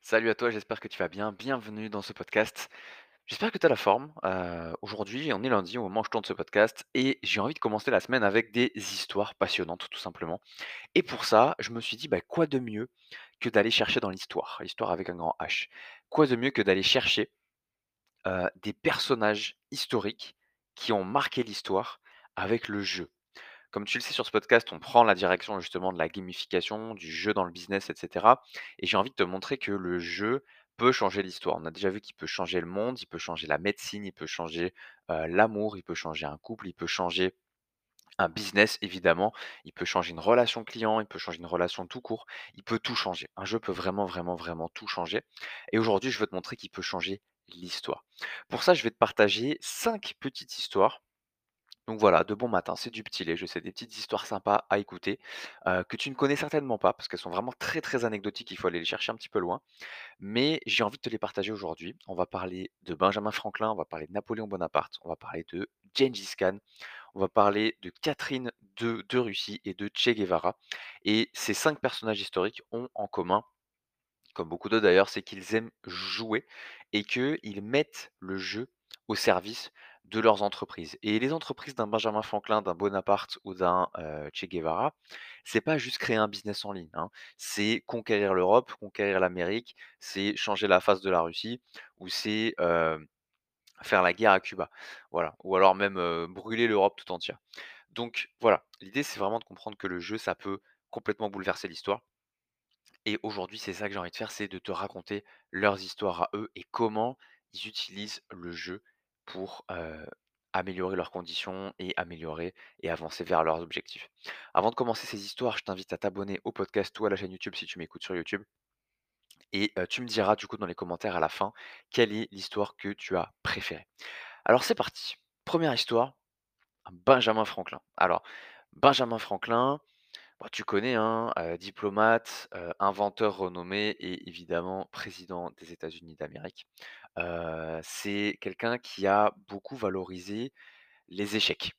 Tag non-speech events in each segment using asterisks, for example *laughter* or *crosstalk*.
Salut à toi, j'espère que tu vas bien. Bienvenue dans ce podcast. J'espère que tu as la forme. Heu, aujourd'hui, on est lundi au moment où je tourne ce podcast et j'ai envie de commencer la semaine avec des histoires passionnantes, tout simplement. Et pour ça, je me suis dit: «Bah, quoi de mieux que d'aller chercher dans l'histoire?» l'histoire avec un grand H. Quoi de mieux que d'aller chercher, heu, des personnages historiques qui ont marqué l'histoire avec le jeu? Comme tu le sais sur ce podcast, on prend la direction justement de la gamification, du jeu dans le business, et cetera. Et j'ai envie de te montrer que le jeu peut changer l'histoire. On a déjà vu qu'il peut changer le monde, il peut changer la médecine, il peut changer l'amour, il peut changer un couple, il peut changer un business évidemment, il peut changer une relation client, il peut changer une relation tout court, il peut tout changer. Un jeu peut vraiment, vraiment, vraiment tout changer. Et aujourd'hui, je veux te montrer qu'il peut changer l'histoire. Pour ça, je vais te partager cinq petites histoires donc voilà, de bon matin, c'est du petit lait, je sais, des petites histoires sympas à écouter, heu, que tu ne connais certainement pas parce qu'elles sont vraiment très, très anecdotiques, il faut aller les chercher un petit peu loin. Mais j'ai envie de te les partager aujourd'hui. On va parler de Benjamin Franklin, on va parler de Napoléon Bonaparte, on va parler de Gengis Khan, on va parler de Catherine de de Russie et de Che Guevara et ces 5 personnages historiques ont en commun, comme beaucoup d'autres d'ailleurs, c'est qu'ils aiment jouer et qu'ils mettent le jeu au service de leurs entreprises. Et les entreprises d'un Benjamin Franklin, d'un Bonaparte ou d'un Che Guevara, c'est pas juste créer un business en ligne. hein. C'est conquérir l'Europe, conquérir l'Amérique, c'est changer la face de la Russie, ou c'est faire la guerre à Cuba. Voilà. Ou alors même brûler l'Europe tout entière. Donc voilà, l'idée c'est vraiment de comprendre que le jeu, ça peut complètement bouleverser l'histoire. Et aujourd'hui, c'est ça que j'ai envie de faire, c'est de te raconter leurs histoires à eux et comment ils utilisent le jeu pour améliorer leurs conditions et améliorer et avancer vers leurs objectifs. Avant de commencer ces histoires, je t'invite à t'abonner au podcast ou à la chaîne YouTube si tu m'écoutes sur YouTube. Et tu me diras du coup dans les commentaires à la fin quelle est l'histoire que tu as préférée. Alors c'est parti. Première histoire, Benjamin Franklin. Alors, Benjamin Franklin, bah, tu connais, hein, diplomate, inventeur renommé et évidemment président des États-Unis d'Amérique. C'est quelqu'un qui a beaucoup valorisé les échecs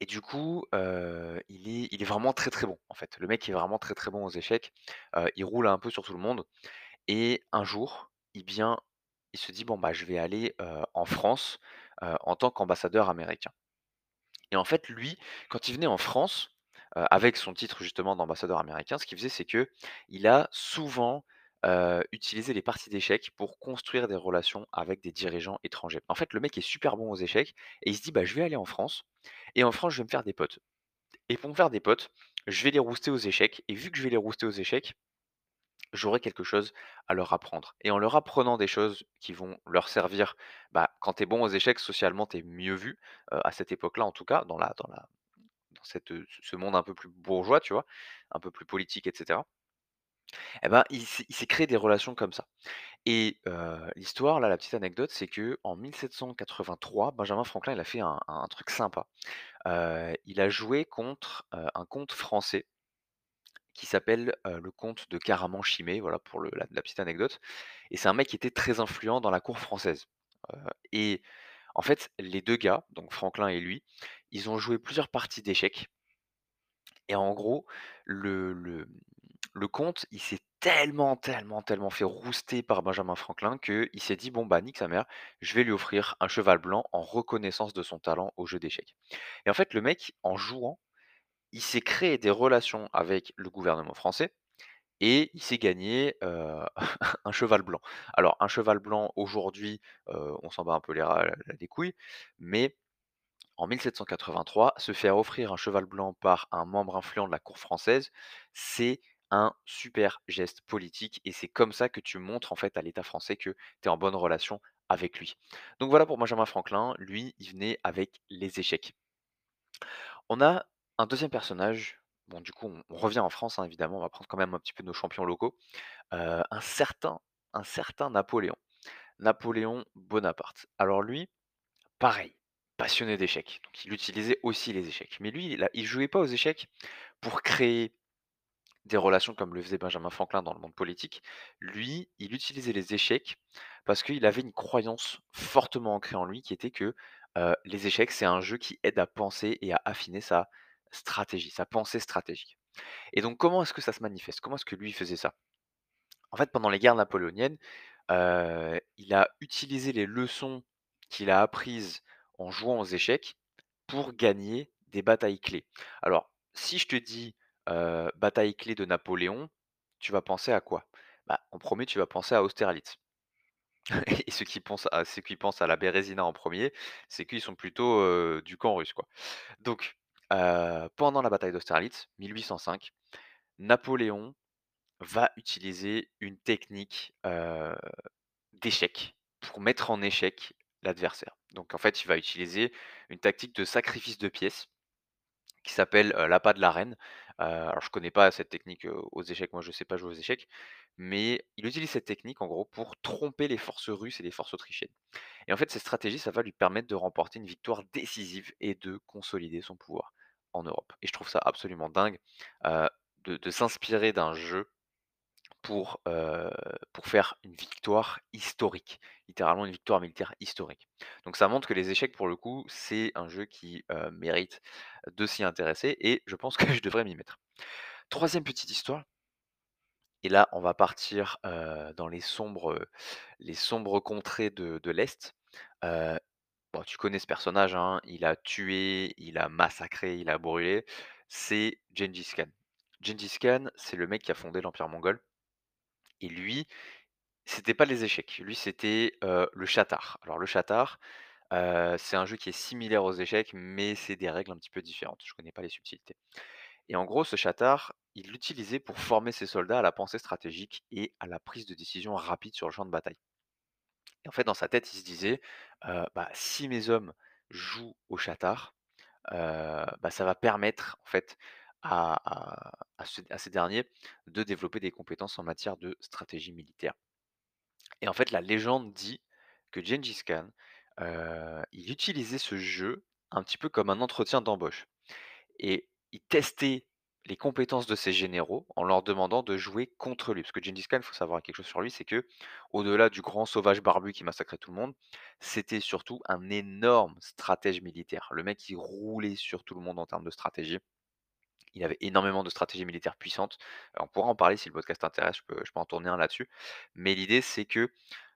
et du coup, il est il vraiment très, très bon, en fait. Le mec est vraiment très, très bon aux échecs. Il roule un peu sur tout le monde et un jour, eh bien, il se dit: «Bon, bah, je vais aller, en France, en tant qu'ambassadeur américain». Et en fait, lui, quand il venait en France, heu, avec son titre justement d'ambassadeur américain, ce qu'il faisait, c'est que il a souvent, heu, utilisé les parties d'échecs pour construire des relations avec des dirigeants étrangers. En fait, le mec est super bon aux échecs et il se dit: «Bah, je vais aller en France et en France, je vais me faire des potes et pour me faire des potes, je vais les rouster aux échecs et vu que je vais les rouster aux échecs, j'aurai quelque chose à leur apprendre et en leur apprenant des choses qui vont leur servir, bah, quand tu es bon aux échecs, socialement, tu es mieux vu, heu, à cette époque-là en tout cas, dans la ce monde un peu plus bourgeois, tu vois? Un peu plus politique et cetera. Et ben, il s'est créé des relations comme ça et l'histoire, là, la petite anecdote, c'est qu'en 1783, Benjamin Franklin, il a fait un truc sympa. Il a joué contre, un comte français qui s'appelle, le comte de Caraman-Chimay, voilà pour la la petite anecdote et c'est un mec qui était très influent dans la cour française, et en fait, les 2 gars, donc Franklin et lui, ils ont joué plusieurs parties d'échecs Et en gros, le comte, il s'est tellement, tellement, tellement fait rouster par Benjamin Franklin qu'il s'est dit: «Bon, bah, nique sa mère, je vais lui offrir un cheval blanc en reconnaissance de son talent au jeu d'échecs» et en fait, le mec, en jouant, il s'est créé des relations avec le gouvernement français et il s'est gagné, heu, *laughs* un cheval blanc. Alors un cheval blanc aujourd'hui, heu, on s'en bat un peu les les couilles, mais en 1783, se faire offrir un cheval blanc par un membre influent de la cour française, c'est un super geste politique et c'est comme ça que tu montres en fait à l'État français que tu es en bonne relation avec lui. Donc voilà pour Benjamin Franklin, lui, il venait avec les échecs. On a un deuxième personnage, bon du coup on, revient en France hein, évidemment, on va prendre quand même un petit peu nos champions locaux, euh, un certain, un certain Napoléon, Napoléon Bonaparte. Alors lui, Pareil, passionné d'échecs, donc il utilisait aussi les échecs. Mais lui, il il jouait pas aux échecs pour créer des relations comme le faisait Benjamin Franklin dans le monde politique. Lui, il utilisait les échecs parce qu'il avait une croyance fortement ancrée en lui qui était que, les échecs, c'est un jeu qui aide à penser et à affiner sa stratégie, sa pensée stratégique. Et donc comment est-ce que ça se manifeste? Comment est-ce que lui faisait ça? En fait, pendant les guerres napoléoniennes, il a utilisé les leçons qu'il a apprises en jouant aux échecs pour gagner des batailles clés. Alors, si je te dis, bataille clé de Napoléon, tu vas penser à quoi? Bah, en 1er, tu vas penser à Austerlitz *laughs* et ceux qui pensent à ceux qui pensent à la Bérésina en 1er, c'est qu'ils sont plutôt, du camp russe, quoi. Donc, pendant la bataille d'Austerlitz, 1805, Napoléon va utiliser une technique, d'échec pour mettre en échec l'adversaire. Donc en fait, il va utiliser une tactique de sacrifice de pièces qui s'appelle, l'appât de la reine. Alors je connais pas cette technique, aux échecs, moi je sais pas jouer aux échecs, mais il utilise cette technique en gros pour tromper les forces russes et les forces autrichiennes. Et en fait, cette stratégie, ça va lui permettre de remporter une victoire décisive et de consolider son pouvoir en Europe. Et je trouve ça absolument dingue, de s'inspirer d'un jeu pour, pour faire une victoire historique, littéralement une victoire militaire historique. Donc ça montre que les échecs pour le coup, c'est un jeu qui, mérite de s'y intéresser et je pense que *laughs* je devrais m'y mettre. 3e petite histoire et là on va partir, dans les sombres, les sombres contrées de de l'Est. Bon tu connais ce personnage, hein, il a tué, il a massacré, il a brûlé, c'est Gengis Khan. Gengis Khan, c'est le mec qui a fondé l'empire mongol et lui, c'était pas les échecs, lui c'était, le Chatar. Alors le Chatar, heu, c'est un jeu qui est similaire aux échecs, mais c'est des règles un petit peu différentes. Je connais pas les subtilités. Et en gros, ce Chatar, il l'utilisait pour former ses soldats à la pensée stratégique et à la prise de décision rapide sur le champ de bataille. Et en fait, dans sa tête, il se disait, «Bah, si mes hommes jouent au Chatar, heu, bah, ça va permettre en fait à à à ce à ces derniers de développer des compétences en matière de stratégie militaire». Et en fait, la légende dit que Gengis Khan, heu, il utilisait ce jeu un petit peu comme un entretien d'embauche et il testait les compétences de ses généraux en leur demandant de jouer contre lui. Parce que Gengis Khan, il faut savoir quelque chose sur lui, c'est que au delà du grand sauvage barbu qui massacrait tout le monde, c'était surtout un énorme stratège militaire. Le mec, il roulait sur tout le monde en termes de stratégie. Il avait énormément de stratégies militaires puissantes. On pourra en parler si le podcast t'intéresse, je peux peux en tourner un là-dessus. Mais l'idée, c'est que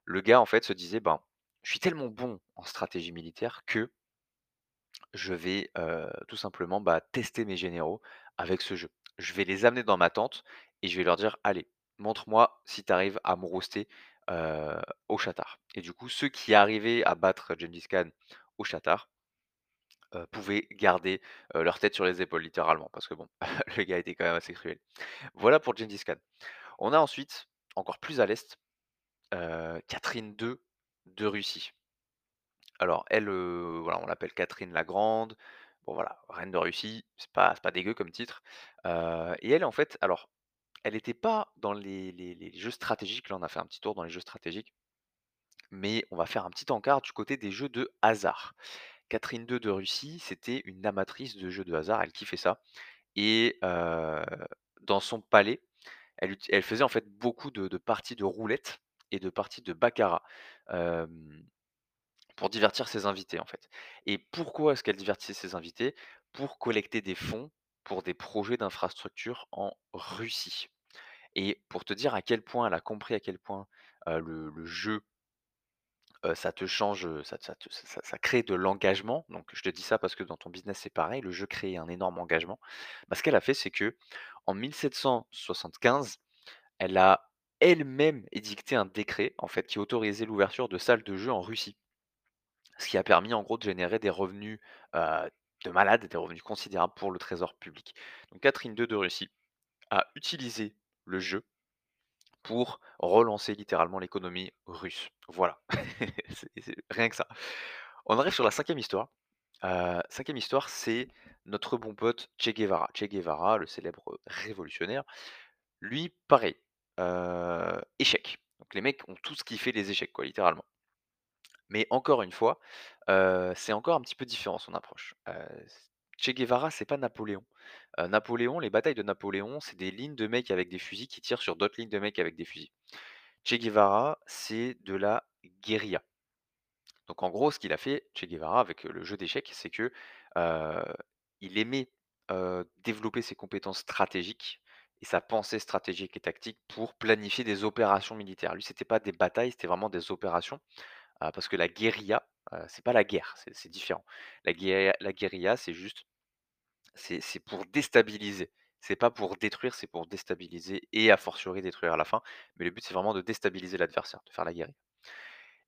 le gars, en fait, se disait: «Ben, je suis tellement bon en stratégie militaire que je vais, heu, tout simplement, bah, tester mes généraux avec ce jeu. Je vais les amener dans ma tente et je vais leur dire: «Allez, montre-moi si tu arrives à me rouster, heu, au Chatar» et du coup, ceux qui arrivaient à battre Gengis Khan au Chatar, heu, pouvaient garder, heu, leur tête sur les épaules littéralement parce que bon, *laughs* le gars était quand même assez cruel. Voilà pour Gengis Khan. On a ensuite, encore plus à l'est, heu, Catherine II de Russie. Alors elle, voilà, on l'appelle Catherine la Grande. Bon voilà, reine de Russie, c'est pas pas dégueu comme titre, et elle, en fait, alors, elle était pas dans les jeux stratégiques, là, on a fait un petit tour dans les jeux stratégiques, mais on va faire un petit encart du côté des jeux de hasard. Catherine II de Russie, c'était une amatrice de jeux de hasard, elle kiffait ça et dans son palais, elle faisait, en fait, beaucoup de parties de roulette et de parties de baccarat, pour divertir ses invités, en fait et pourquoi est-ce qu'elle divertissait ses invités? Pour collecter des fonds pour des projets d'infrastructure en Russie et pour te dire à quel point elle a compris à quel point, le jeu ça te change, ça crée de l'engagement, donc je te dis ça parce que dans ton business, c'est pareil, le jeu crée un énorme engagement. Bah, ce qu'elle a fait, c'est qu'en 1775, elle a elle-même édicté un décret, en fait, qui autorisait l'ouverture de salles de jeux en Russie. Ce qui a permis, en gros, de générer des revenus, de malade, des revenus considérables pour le trésor public. Donc Catherine II de Russie a utilisé le jeu pour relancer littéralement l'économie russe. Voilà, *laughs* rien que ça. On arrive sur la 5e histoire. Heu, 5e histoire, c'est notre bon pote Che Guevara. Che Guevara, le célèbre révolutionnaire, lui, pareil, heu, échecs. Donc les mecs ont tous kiffé les échecs, quoi, littéralement. Mais encore une fois, c'est encore un petit peu différent son approche. Che Guevara, c'est pas Napoléon. Napoléon, les batailles de Napoléon, c'est des lignes de mecs avec des fusils qui tirent sur d'autres lignes de mecs avec des fusils. Che Guevara, c'est de la guérilla. Donc en gros, ce qu'il a fait, Che Guevara, avec, le jeu d'échecs, c'est que, il aimait, développer ses compétences stratégiques et sa pensée stratégique et tactique pour planifier des opérations militaires. Lui, c'était pas des batailles, c'était vraiment des opérations, parce que la guérilla, c'est pas la guerre, c'est différent. La gué la guérilla, c'est juste c'est pour déstabiliser. C'est pas pour détruire, c'est pour déstabiliser et a fortiori détruire à la fin. Mais le but, c'est vraiment de déstabiliser l'adversaire, de faire la guérilla.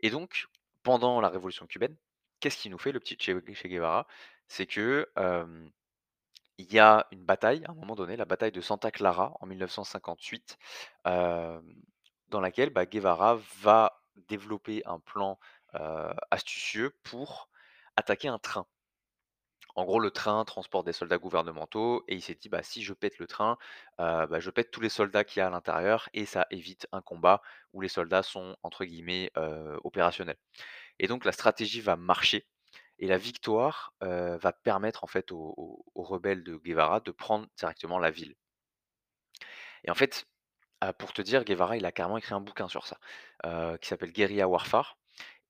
Et donc, pendant la révolution cubaine, qu'est-ce qu'il nous fait le petit Che Guevara? C'est que, y a une bataille, à un moment donné, la bataille de Santa Clara en 1958, hem, dans laquelle, bah, Guevara va développer un plan, astucieux pour attaquer un train. En gros, le train transporte des soldats gouvernementaux et il s'est dit: «Bah, si je pète le train, heu, bah, je pète tous les soldats qu'il y a à l'intérieur et ça évite un combat où les soldats sont entre guillemets, heu, opérationnels» et donc la stratégie va marcher et la victoire, va permettre en fait aux rebelles de Guevara de prendre directement la ville. Et en fait, pour te dire, Guevara, il a carrément écrit un bouquin sur ça, qui s'appelle Guerilla Warfare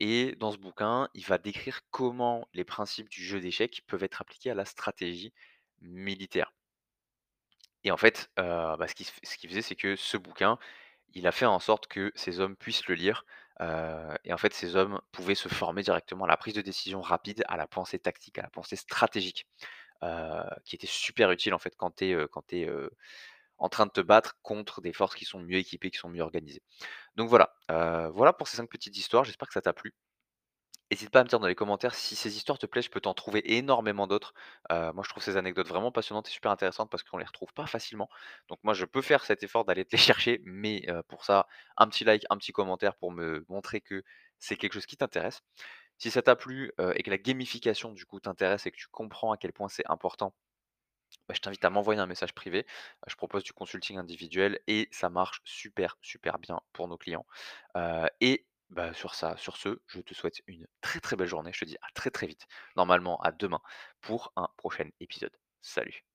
et dans ce bouquin, il va décrire comment les principes du jeu d'échecs peuvent être appliqués à la stratégie militaire. Et en fait, heu, bah, ce qu'il ce faisait, c'est que ce bouquin, il a fait en sorte que ces hommes puissent le lire, heu et en fait, ces hommes pouvaient se former directement à la prise de décision rapide, à la pensée tactique, à la pensée stratégique, heu, qui était super utile, en fait, quand tu es, en train de te battre contre des forces qui sont mieux équipées, qui sont mieux organisées. Donc voilà, heu, voilà pour ces 5 petites histoires, j'espère que ça t'a plu. Hésite pas à me dire dans les commentaires si ces histoires te plaisent, je peux t'en trouver énormément d'autres. Heu, moi je trouve ces anecdotes vraiment passionnantes et super intéressantes parce qu'on les retrouve pas facilement. Donc moi je peux faire cet effort d'aller te les *laughs* chercher, mais heu, pour ça, un petit like, un petit commentaire pour me montrer que c'est quelque chose qui t'intéresse. Si ça t'a plu, et que la gamification du coup t'intéresse et que tu comprends à quel point c'est important, bah, je t'invite à m'envoyer un message privé. Je propose du consulting individuel et ça marche super, super bien pour nos clients. Et bah, sur ça sur ce, je te souhaite une très, très belle journée. Je te dis à très, très vite, normalement à demain pour un prochain épisode. Salut.